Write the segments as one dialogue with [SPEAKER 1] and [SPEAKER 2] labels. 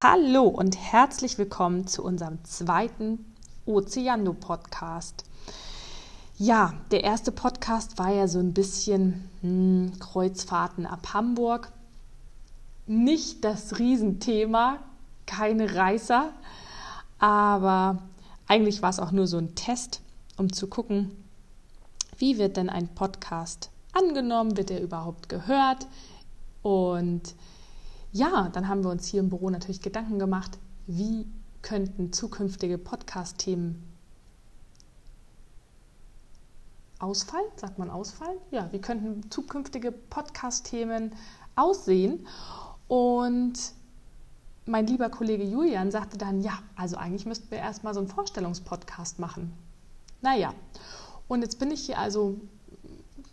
[SPEAKER 1] Hallo und herzlich willkommen zu unserem zweiten Ozeano Podcast. Ja, der erste Podcast war ja so ein bisschen hm, Kreuzfahrten ab Hamburg. Nicht das Riesenthema, keine Reißer, aber eigentlich war es auch nur so ein Test, um zu gucken, wie wird denn ein Podcast angenommen, wird er überhaupt gehört und ja, dann haben wir uns hier im Büro natürlich Gedanken gemacht, wie könnten zukünftige Podcast-Themen ausfallen? Sagt man ausfallen? Ja, wie könnten zukünftige Podcast-Themen aussehen? Und mein lieber Kollege Julian sagte dann, ja, also eigentlich müssten wir erstmal so einen Vorstellungspodcast machen. Naja, und jetzt bin ich hier also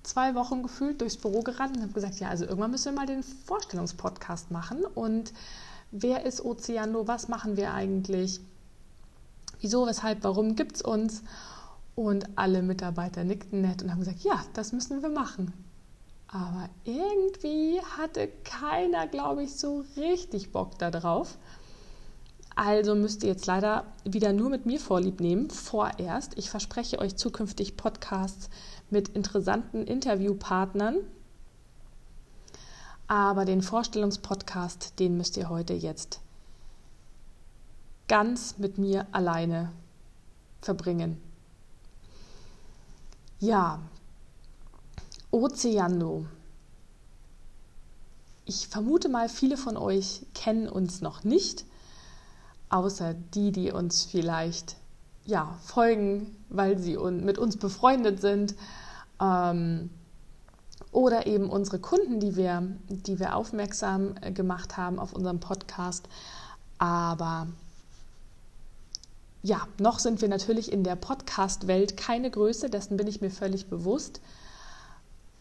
[SPEAKER 1] zwei Wochen gefühlt durchs Büro gerannt und habe gesagt, ja, also irgendwann müssen wir mal den Vorstellungspodcast machen. Und wer ist Ozeano? Was machen wir eigentlich? Wieso, weshalb, warum gibt es uns? Und alle Mitarbeiter nickten nett und haben gesagt, ja, das müssen wir machen. Aber irgendwie hatte keiner, glaube ich, so richtig Bock darauf. Also müsst ihr jetzt leider wieder nur mit mir Vorlieb nehmen, vorerst. Ich verspreche euch zukünftig Podcasts mit interessanten Interviewpartnern. Aber den Vorstellungspodcast, den müsst ihr heute jetzt ganz mit mir alleine verbringen. Ja, Ozeano. Ich vermute mal, viele von euch kennen uns noch nicht, außer die, die uns vielleicht ja, folgen, weil sie mit uns befreundet sind. Ähm, oder eben unsere Kunden, die wir, die wir aufmerksam äh, gemacht haben auf unserem Podcast. Aber ja, noch sind wir natürlich in der Podcast-Welt keine Größe, dessen bin ich mir völlig bewusst.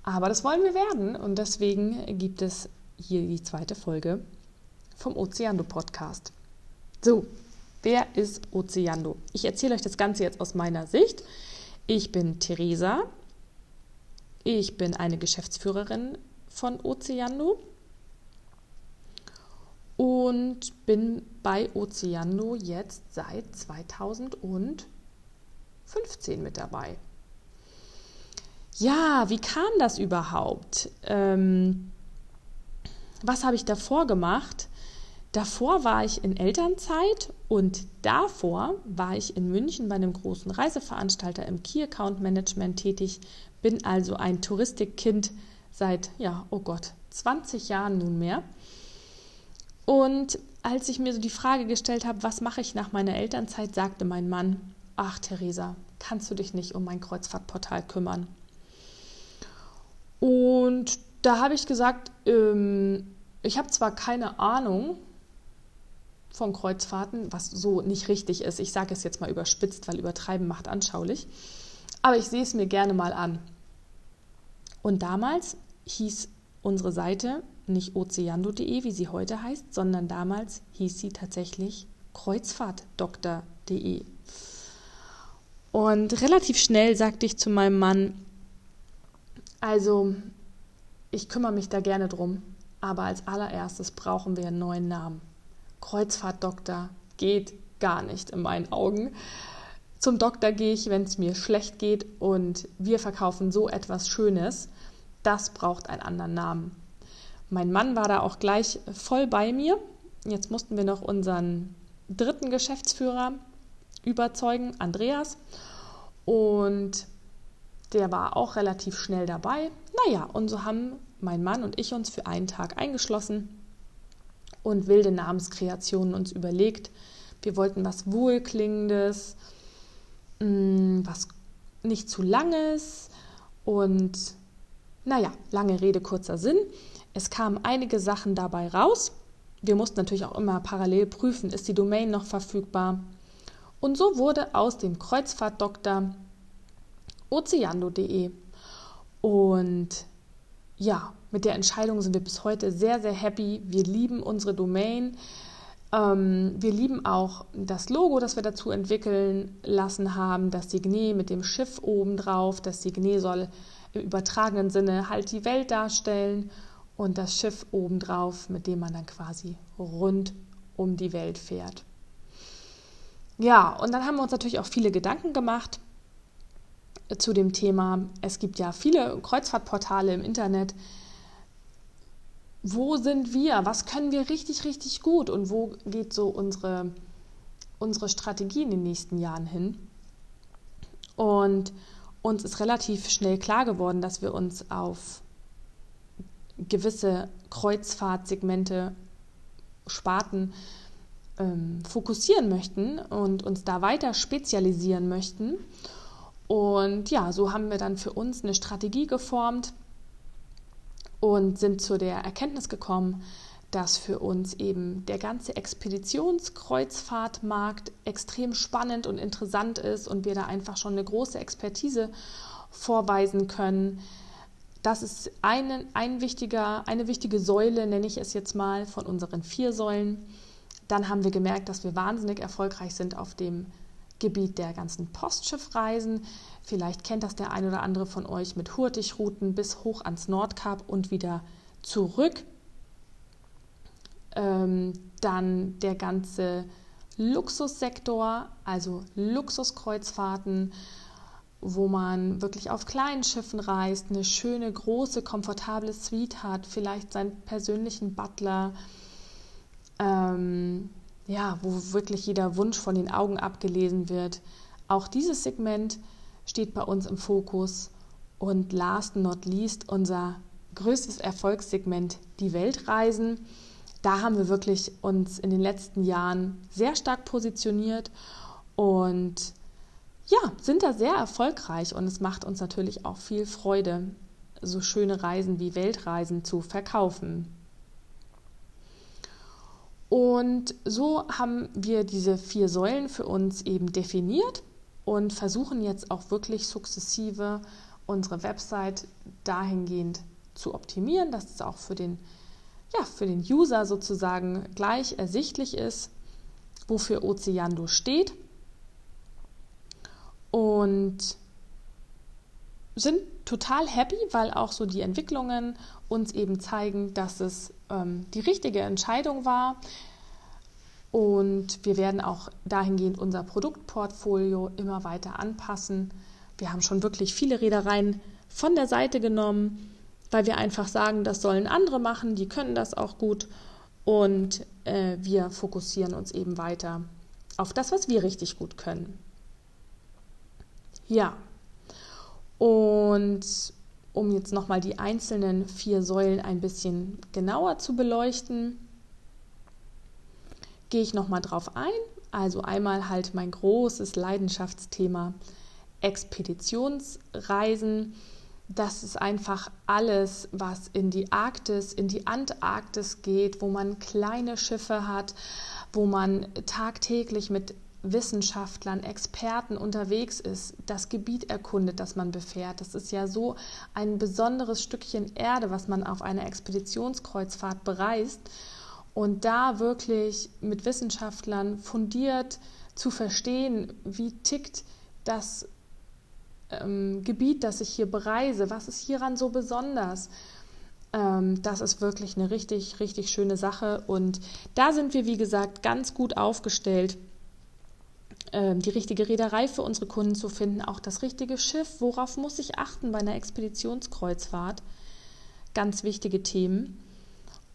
[SPEAKER 1] Aber das wollen wir werden und deswegen gibt es hier die zweite Folge vom Ozeando Podcast. So, Wer ist Ozeando? Ich erzähle euch das Ganze jetzt aus meiner Sicht. Ich bin Theresa. Ich bin eine Geschäftsführerin von Ozeando und bin bei Ozeando jetzt seit 2015 mit dabei. Ja, wie kam das überhaupt? Ähm, was habe ich davor gemacht? Davor war ich in Elternzeit und davor war ich in München bei einem großen Reiseveranstalter im Key Account Management tätig, bin also ein Touristikkind seit, ja, oh Gott, 20 Jahren nunmehr. Und als ich mir so die Frage gestellt habe, was mache ich nach meiner Elternzeit, sagte mein Mann, ach Theresa, kannst du dich nicht um mein Kreuzfahrtportal kümmern? Und da habe ich gesagt, ähm, ich habe zwar keine Ahnung, von Kreuzfahrten, was so nicht richtig ist. Ich sage es jetzt mal überspitzt, weil übertreiben macht anschaulich. Aber ich sehe es mir gerne mal an. Und damals hieß unsere Seite nicht ozeando.de, wie sie heute heißt, sondern damals hieß sie tatsächlich kreuzfahrtdoktor.de. Und relativ schnell sagte ich zu meinem Mann, also ich kümmere mich da gerne drum, aber als allererstes brauchen wir einen neuen Namen. Kreuzfahrtdoktor geht gar nicht in meinen Augen. Zum Doktor gehe ich, wenn es mir schlecht geht und wir verkaufen so etwas Schönes. Das braucht einen anderen Namen. Mein Mann war da auch gleich voll bei mir. Jetzt mussten wir noch unseren dritten Geschäftsführer überzeugen, Andreas. Und der war auch relativ schnell dabei. Naja, und so haben mein Mann und ich uns für einen Tag eingeschlossen und wilde Namenskreationen uns überlegt. Wir wollten was Wohlklingendes, mm, was nicht zu langes und naja, lange Rede, kurzer Sinn. Es kamen einige Sachen dabei raus. Wir mussten natürlich auch immer parallel prüfen, ist die Domain noch verfügbar. Und so wurde aus dem Kreuzfahrtdoktor ozeando.de. Und ja, mit der Entscheidung sind wir bis heute sehr, sehr happy. Wir lieben unsere Domain. Ähm, wir lieben auch das Logo, das wir dazu entwickeln lassen haben, das Signet mit dem Schiff oben drauf. Das Signet soll im übertragenen Sinne halt die Welt darstellen und das Schiff obendrauf, mit dem man dann quasi rund um die Welt fährt. Ja, und dann haben wir uns natürlich auch viele Gedanken gemacht zu dem Thema. Es gibt ja viele Kreuzfahrtportale im Internet. Wo sind wir? Was können wir richtig, richtig gut? Und wo geht so unsere, unsere Strategie in den nächsten Jahren hin? Und uns ist relativ schnell klar geworden, dass wir uns auf gewisse Kreuzfahrtsegmente, Sparten ähm, fokussieren möchten und uns da weiter spezialisieren möchten. Und ja, so haben wir dann für uns eine Strategie geformt und sind zu der Erkenntnis gekommen, dass für uns eben der ganze Expeditionskreuzfahrtmarkt extrem spannend und interessant ist und wir da einfach schon eine große Expertise vorweisen können. Das ist eine, ein wichtiger, eine wichtige Säule, nenne ich es jetzt mal, von unseren vier Säulen. Dann haben wir gemerkt, dass wir wahnsinnig erfolgreich sind auf dem Gebiet der ganzen Postschiffreisen. Vielleicht kennt das der ein oder andere von euch mit Hurtigrouten bis hoch ans Nordkap und wieder zurück. Ähm, dann der ganze Luxussektor, also Luxuskreuzfahrten, wo man wirklich auf kleinen Schiffen reist, eine schöne, große, komfortable Suite hat, vielleicht seinen persönlichen Butler, ähm, ja, wo wirklich jeder Wunsch von den Augen abgelesen wird. Auch dieses Segment steht bei uns im Fokus. Und last not least unser größtes Erfolgssegment, die Weltreisen da haben wir wirklich uns in den letzten Jahren sehr stark positioniert und ja, sind da sehr erfolgreich und es macht uns natürlich auch viel Freude, so schöne Reisen wie Weltreisen zu verkaufen. Und so haben wir diese vier Säulen für uns eben definiert und versuchen jetzt auch wirklich sukzessive unsere Website dahingehend zu optimieren, dass es auch für den ja, für den User sozusagen gleich ersichtlich ist, wofür Oceando steht. Und sind total happy, weil auch so die Entwicklungen uns eben zeigen, dass es ähm, die richtige Entscheidung war. Und wir werden auch dahingehend unser Produktportfolio immer weiter anpassen. Wir haben schon wirklich viele Reedereien von der Seite genommen weil wir einfach sagen, das sollen andere machen, die können das auch gut und äh, wir fokussieren uns eben weiter auf das, was wir richtig gut können. Ja, und um jetzt nochmal die einzelnen vier Säulen ein bisschen genauer zu beleuchten, gehe ich nochmal drauf ein. Also einmal halt mein großes Leidenschaftsthema Expeditionsreisen das ist einfach alles, was in die Arktis, in die Antarktis geht, wo man kleine Schiffe hat, wo man tagtäglich mit Wissenschaftlern, Experten unterwegs ist, das Gebiet erkundet, das man befährt. Das ist ja so ein besonderes Stückchen Erde, was man auf einer Expeditionskreuzfahrt bereist. Und da wirklich mit Wissenschaftlern fundiert zu verstehen, wie tickt das ähm, Gebiet, das ich hier bereise, was ist hieran so besonders? Ähm, das ist wirklich eine richtig, richtig schöne Sache. Und da sind wir, wie gesagt, ganz gut aufgestellt, ähm, die richtige Reederei für unsere Kunden zu finden, auch das richtige Schiff. Worauf muss ich achten bei einer Expeditionskreuzfahrt? Ganz wichtige Themen.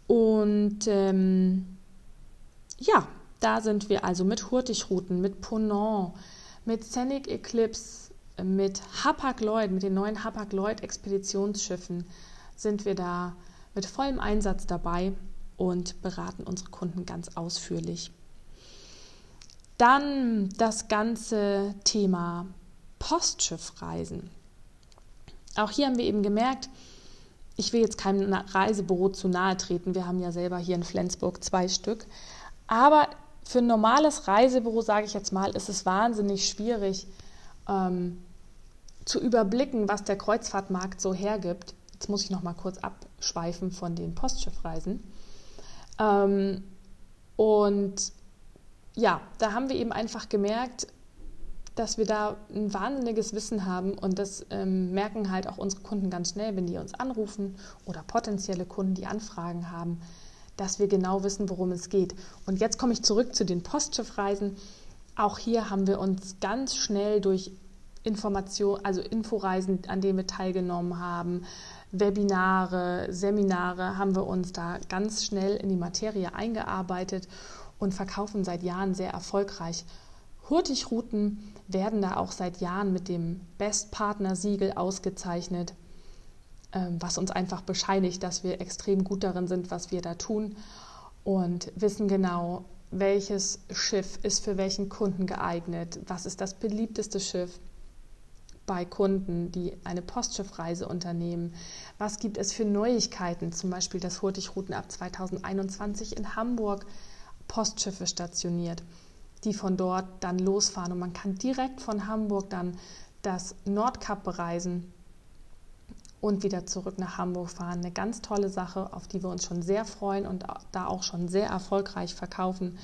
[SPEAKER 1] Und ähm, ja, da sind wir also mit Hurtigrouten, mit Ponant, mit Scenic Eclipse, mit Hapag-Lloyd, mit den neuen Hapag-Lloyd-Expeditionsschiffen sind wir da mit vollem Einsatz dabei und beraten unsere Kunden ganz ausführlich. Dann das ganze Thema Postschiffreisen. Auch hier haben wir eben gemerkt, ich will jetzt keinem Reisebüro zu nahe treten. Wir haben ja selber hier in Flensburg zwei Stück. Aber für ein normales Reisebüro, sage ich jetzt mal, ist es wahnsinnig schwierig, ähm, zu überblicken, was der Kreuzfahrtmarkt so hergibt. Jetzt muss ich noch mal kurz abschweifen von den Postschiffreisen. Ähm, und ja, da haben wir eben einfach gemerkt, dass wir da ein wahnsinniges Wissen haben und das ähm, merken halt auch unsere Kunden ganz schnell, wenn die uns anrufen oder potenzielle Kunden, die Anfragen haben, dass wir genau wissen, worum es geht. Und jetzt komme ich zurück zu den Postschiffreisen. Auch hier haben wir uns ganz schnell durch Information, also Inforeisen, an denen wir teilgenommen haben, Webinare, Seminare, haben wir uns da ganz schnell in die Materie eingearbeitet und verkaufen seit Jahren sehr erfolgreich. Hurtigrouten werden da auch seit Jahren mit dem Best Partner Siegel ausgezeichnet, ähm, was uns einfach bescheinigt, dass wir extrem gut darin sind, was wir da tun und wissen genau, welches Schiff ist für welchen Kunden geeignet, was ist das beliebteste Schiff bei Kunden, die eine Postschiffreise unternehmen. Was gibt es für Neuigkeiten, zum Beispiel, dass Hurtigrouten ab 2021 in Hamburg Postschiffe stationiert, die von dort dann losfahren und man kann direkt von Hamburg dann das Nordkap bereisen und wieder zurück nach Hamburg fahren. Eine ganz tolle Sache, auf die wir uns schon sehr freuen und da auch schon sehr erfolgreich verkaufen.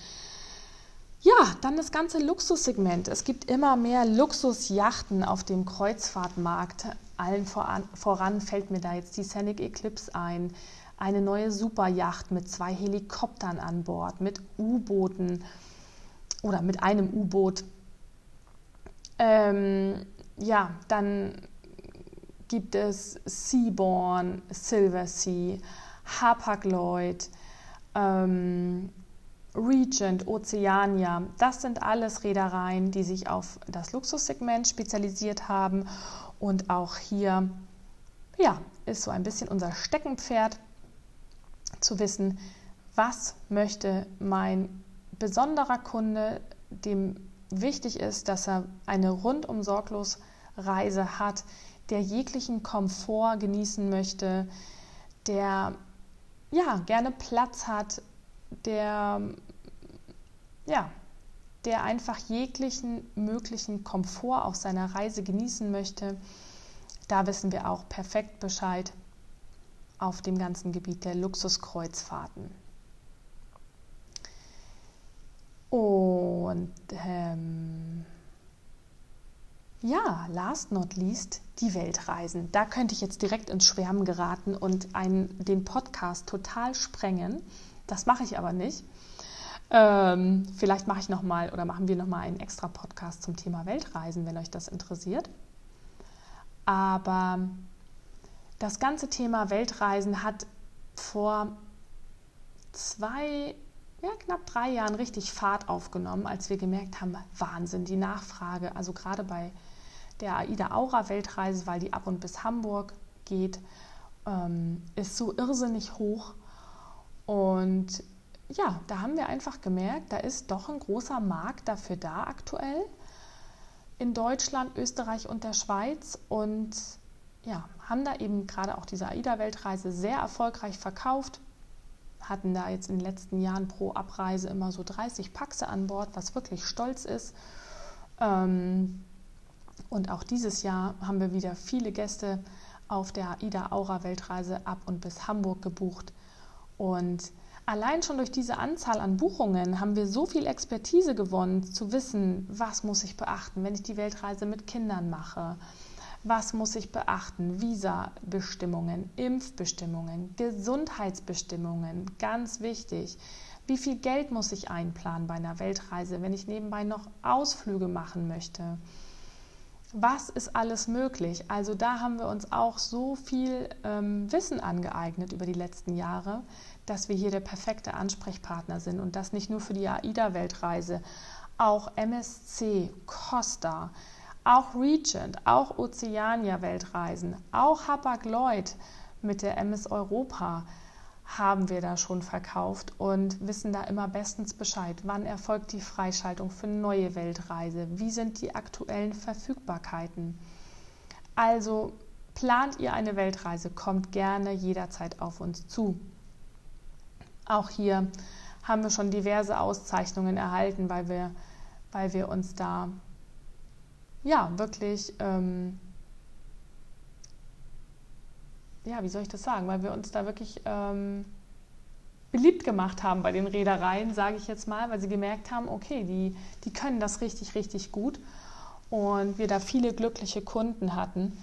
[SPEAKER 1] Ja, dann das ganze Luxussegment. Es gibt immer mehr Luxusjachten auf dem Kreuzfahrtmarkt. Allen voran, fällt mir da jetzt die Scenic Eclipse ein. Eine neue Superjacht mit zwei Helikoptern an Bord, mit U-Booten oder mit einem U-Boot. Ähm, ja, dann gibt es Seaborn, Silver Sea, Hapag-Lloyd, ähm, Regent, Oceania. Das sind alles Reedereien, die sich auf das Luxussegment spezialisiert haben. Und auch hier ja, ist so ein bisschen unser Steckenpferd zu wissen, was möchte mein besonderer Kunde, dem wichtig ist, dass er eine rundum sorglos Reise hat, der jeglichen Komfort genießen möchte, der ja gerne Platz hat, der ja, der einfach jeglichen möglichen Komfort auf seiner Reise genießen möchte. Da wissen wir auch perfekt Bescheid auf dem ganzen Gebiet der Luxuskreuzfahrten. Und ähm, ja, last not least die Weltreisen. Da könnte ich jetzt direkt ins Schwärmen geraten und einen, den Podcast total sprengen. Das mache ich aber nicht. Ähm, vielleicht mache ich noch mal oder machen wir noch mal einen extra Podcast zum Thema Weltreisen, wenn euch das interessiert. Aber das ganze Thema Weltreisen hat vor zwei, ja, knapp drei Jahren richtig Fahrt aufgenommen, als wir gemerkt haben, Wahnsinn, die Nachfrage, also gerade bei der AIDA Aura Weltreise, weil die ab und bis Hamburg geht, ähm, ist so irrsinnig hoch. Und ja, da haben wir einfach gemerkt, da ist doch ein großer Markt dafür da aktuell in Deutschland, Österreich und der Schweiz und ja, haben da eben gerade auch diese AIDA-Weltreise sehr erfolgreich verkauft, hatten da jetzt in den letzten Jahren pro Abreise immer so 30 Paxe an Bord, was wirklich stolz ist. Ähm, und auch dieses Jahr haben wir wieder viele Gäste auf der AIDA Aura Weltreise ab und bis Hamburg gebucht. Und Allein schon durch diese Anzahl an Buchungen haben wir so viel Expertise gewonnen, zu wissen, was muss ich beachten, wenn ich die Weltreise mit Kindern mache. Was muss ich beachten? Visa-Bestimmungen, Impfbestimmungen, Gesundheitsbestimmungen, ganz wichtig. Wie viel Geld muss ich einplanen bei einer Weltreise, wenn ich nebenbei noch Ausflüge machen möchte? was ist alles möglich? Also da haben wir uns auch so viel ähm, Wissen angeeignet über die letzten Jahre, dass wir hier der perfekte Ansprechpartner sind und das nicht nur für die AIDA-Weltreise, auch MSC, Costa, auch Regent, auch Oceania-Weltreisen, auch Hapag-Lloyd mit der MS Europa haben wir da schon verkauft und wissen da immer bestens Bescheid. Wann erfolgt die Freischaltung für neue Weltreise? Wie sind die aktuellen Verfügbarkeiten? Also plant ihr eine Weltreise, kommt gerne jederzeit auf uns zu. Auch hier haben wir schon diverse Auszeichnungen erhalten, weil wir, weil wir uns da ja wirklich ähm, ja, wie soll ich das sagen, weil wir uns da wirklich ähm, beliebt gemacht haben bei den Reedereien, sage ich jetzt mal, weil sie gemerkt haben, okay, die, die können das richtig, richtig gut und wir da viele glückliche Kunden hatten,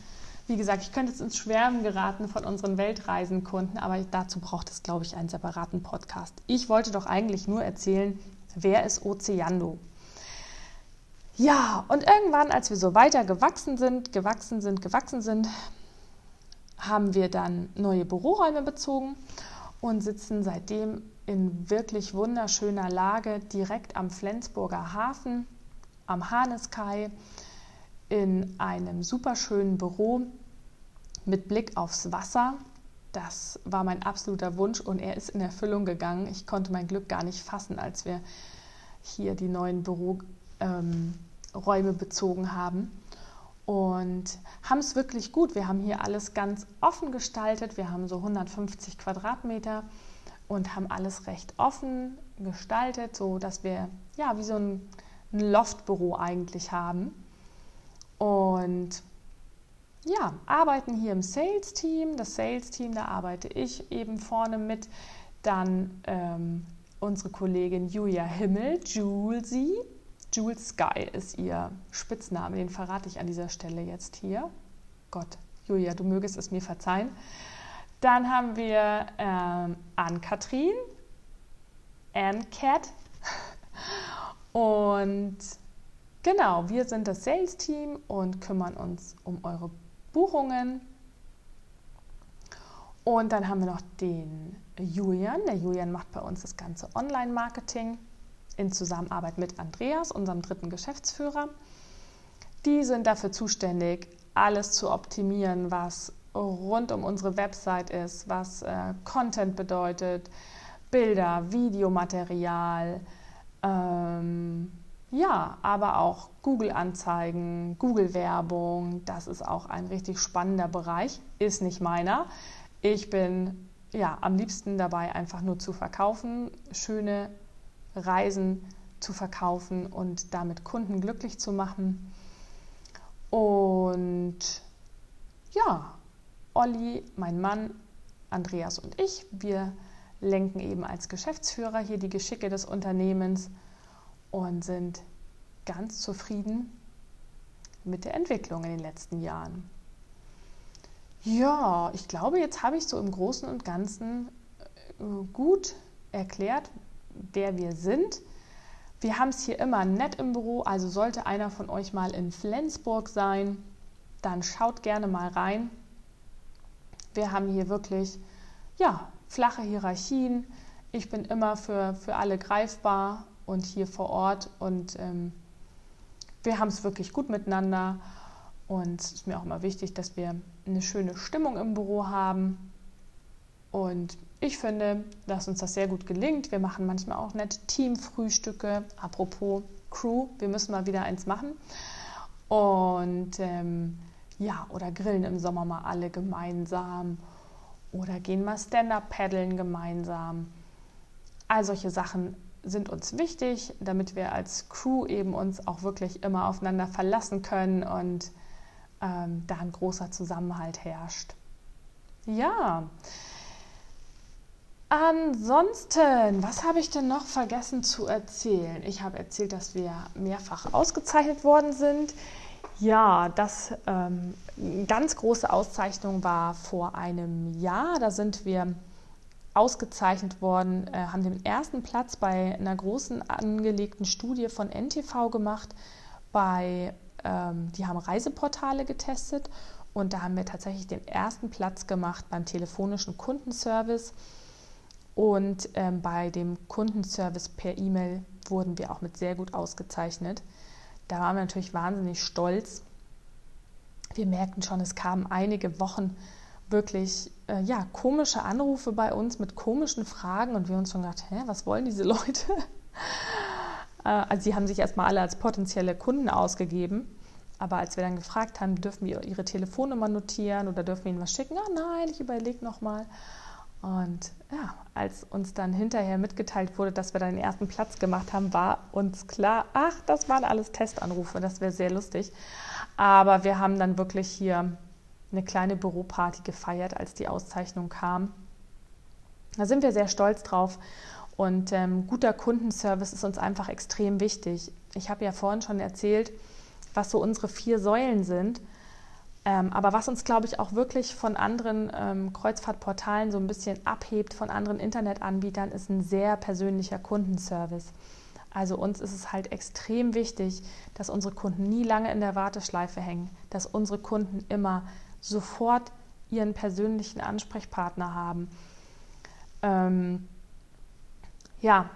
[SPEAKER 1] Wie gesagt, ich könnte jetzt ins Schwärmen geraten von unseren Weltreisenkunden, aber dazu braucht es, glaube ich, einen separaten Podcast. Ich wollte doch eigentlich nur erzählen, wer ist Ozeando? Ja, und irgendwann, als wir so weiter gewachsen sind, gewachsen sind, gewachsen sind, haben wir dann neue Büroräume bezogen und sitzen seitdem in wirklich wunderschöner Lage direkt am Flensburger Hafen, am Haneskai, in einem superschönen Büro mit Blick aufs Wasser. Das war mein absoluter Wunsch und er ist in Erfüllung gegangen. Ich konnte mein Glück gar nicht fassen, als wir hier die neuen Büroräume ähm, bezogen haben und haben es wirklich gut. Wir haben hier alles ganz offen gestaltet. Wir haben so 150 Quadratmeter und haben alles recht offen gestaltet, so dass wir ja wie so ein, ein Loftbüro eigentlich haben. Und ja, arbeiten hier im Sales-Team. Das Sales-Team, da arbeite ich eben vorne mit. Dann ähm, unsere Kollegin Julia Himmel, Julesy. Jules Sky ist ihr Spitzname, den verrate ich an dieser Stelle jetzt hier. Gott, Julia, du mögest es mir verzeihen. Dann haben wir ähm, Ann-Kathrin, Ann-Cat. Und genau, wir sind das Sales-Team und kümmern uns um eure Buchungen. Und dann haben wir noch den Julian. Der Julian macht bei uns das ganze Online-Marketing in Zusammenarbeit mit Andreas, unserem dritten Geschäftsführer. Die sind dafür zuständig, alles zu optimieren, was rund um unsere Website ist, was äh, Content bedeutet, Bilder, Videomaterial, ähm, ja, aber auch Google-Anzeigen, Google-Werbung. Das ist auch ein richtig spannender Bereich, ist nicht meiner. Ich bin ja am liebsten dabei, einfach nur zu verkaufen, schöne Reisen zu verkaufen und damit Kunden glücklich zu machen. Und ja, Olli, mein Mann, Andreas und ich, wir lenken eben als Geschäftsführer hier die Geschicke des Unternehmens und sind ganz zufrieden mit der Entwicklung in den letzten Jahren. Ja, ich glaube, jetzt habe ich so im Großen und Ganzen äh, gut erklärt, wer wir sind. Wir haben es hier immer nett im Büro, also sollte einer von euch mal in Flensburg sein, dann schaut gerne mal rein. Wir haben hier wirklich ja, flache Hierarchien. Ich bin immer für, für alle greifbar und hier vor Ort und ähm, wir haben es wirklich gut miteinander. Und es ist mir auch immer wichtig, dass wir eine schöne Stimmung im Büro haben. Und ich finde, dass uns das sehr gut gelingt. Wir machen manchmal auch nette Teamfrühstücke. Apropos Crew, wir müssen mal wieder eins machen. Und ähm, ja, oder grillen im Sommer mal alle gemeinsam. Oder gehen mal Stand-up paddeln gemeinsam. All solche Sachen sind uns wichtig, damit wir als Crew eben uns auch wirklich immer aufeinander verlassen können und ähm, da ein großer Zusammenhalt herrscht. Ja, Ansonsten, was habe ich denn noch vergessen zu erzählen? Ich habe erzählt, dass wir mehrfach ausgezeichnet worden sind. Ja, das ähm, ganz große Auszeichnung war vor einem Jahr. Da sind wir ausgezeichnet worden, äh, haben den ersten Platz bei einer großen angelegten Studie von NTV gemacht. Bei, ähm, die haben Reiseportale getestet und da haben wir tatsächlich den ersten Platz gemacht beim telefonischen Kundenservice. Und ähm, bei dem Kundenservice per E-Mail wurden wir auch mit sehr gut ausgezeichnet. Da waren wir natürlich wahnsinnig stolz. Wir merkten schon, es kamen einige Wochen wirklich äh, ja, komische Anrufe bei uns mit komischen Fragen und wir uns schon gedacht, hä, was wollen diese Leute? äh, also sie haben sich erstmal alle als potenzielle Kunden ausgegeben. Aber als wir dann gefragt haben, dürfen wir ihre Telefonnummer notieren oder dürfen wir ihnen was schicken? Ah nein, ich überlege nochmal. Und ja, als uns dann hinterher mitgeteilt wurde, dass wir dann den ersten Platz gemacht haben, war uns klar, ach, das waren alles Testanrufe, das wäre sehr lustig. Aber wir haben dann wirklich hier eine kleine Büroparty gefeiert, als die Auszeichnung kam. Da sind wir sehr stolz drauf. Und ähm, guter Kundenservice ist uns einfach extrem wichtig. Ich habe ja vorhin schon erzählt, was so unsere vier Säulen sind. Ähm, aber was uns, glaube ich, auch wirklich von anderen ähm, Kreuzfahrtportalen so ein bisschen abhebt, von anderen Internetanbietern, ist ein sehr persönlicher Kundenservice. Also uns ist es halt extrem wichtig, dass unsere Kunden nie lange in der Warteschleife hängen, dass unsere Kunden immer sofort ihren persönlichen Ansprechpartner haben. Ähm, ja,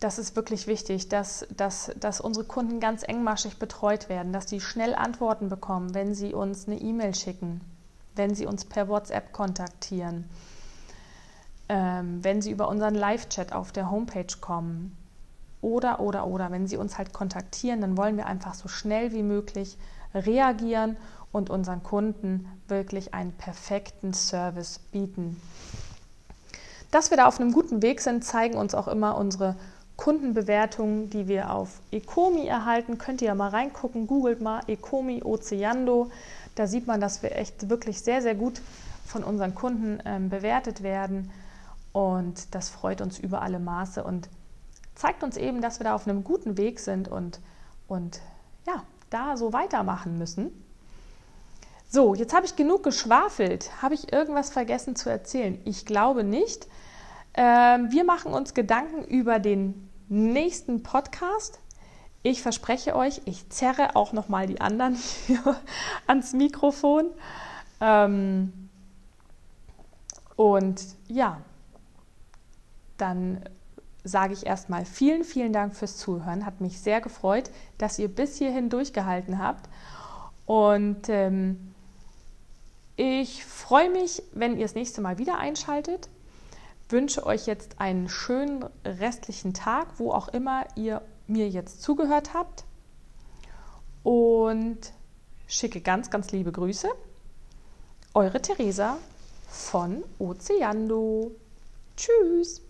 [SPEAKER 1] das ist wirklich wichtig, dass, dass, dass unsere Kunden ganz engmaschig betreut werden, dass sie schnell Antworten bekommen, wenn sie uns eine E-Mail schicken, wenn sie uns per WhatsApp kontaktieren, ähm, wenn sie über unseren Live-Chat auf der Homepage kommen oder, oder, oder, wenn sie uns halt kontaktieren, dann wollen wir einfach so schnell wie möglich reagieren und unseren Kunden wirklich einen perfekten Service bieten. Dass wir da auf einem guten Weg sind, zeigen uns auch immer unsere Kundenbewertungen, die wir auf Ecomi erhalten. Könnt ihr ja mal reingucken, googelt mal Ecomi Oceando. Da sieht man, dass wir echt wirklich sehr, sehr gut von unseren Kunden ähm, bewertet werden. Und das freut uns über alle Maße und zeigt uns eben, dass wir da auf einem guten Weg sind und, und ja, da so weitermachen müssen. So, jetzt habe ich genug geschwafelt. Habe ich irgendwas vergessen zu erzählen? Ich glaube nicht. Ähm, wir machen uns Gedanken über den nächsten Podcast. Ich verspreche euch, ich zerre auch noch mal die anderen ans Mikrofon. Ähm, und ja, dann sage ich erstmal vielen, vielen Dank fürs Zuhören. Hat mich sehr gefreut, dass ihr bis hierhin durchgehalten habt. Und ähm, ich freue mich, wenn ihr das nächste Mal wieder einschaltet. Wünsche euch jetzt einen schönen restlichen Tag, wo auch immer ihr mir jetzt zugehört habt. Und schicke ganz, ganz liebe Grüße. Eure Theresa von Ozeando. Tschüss.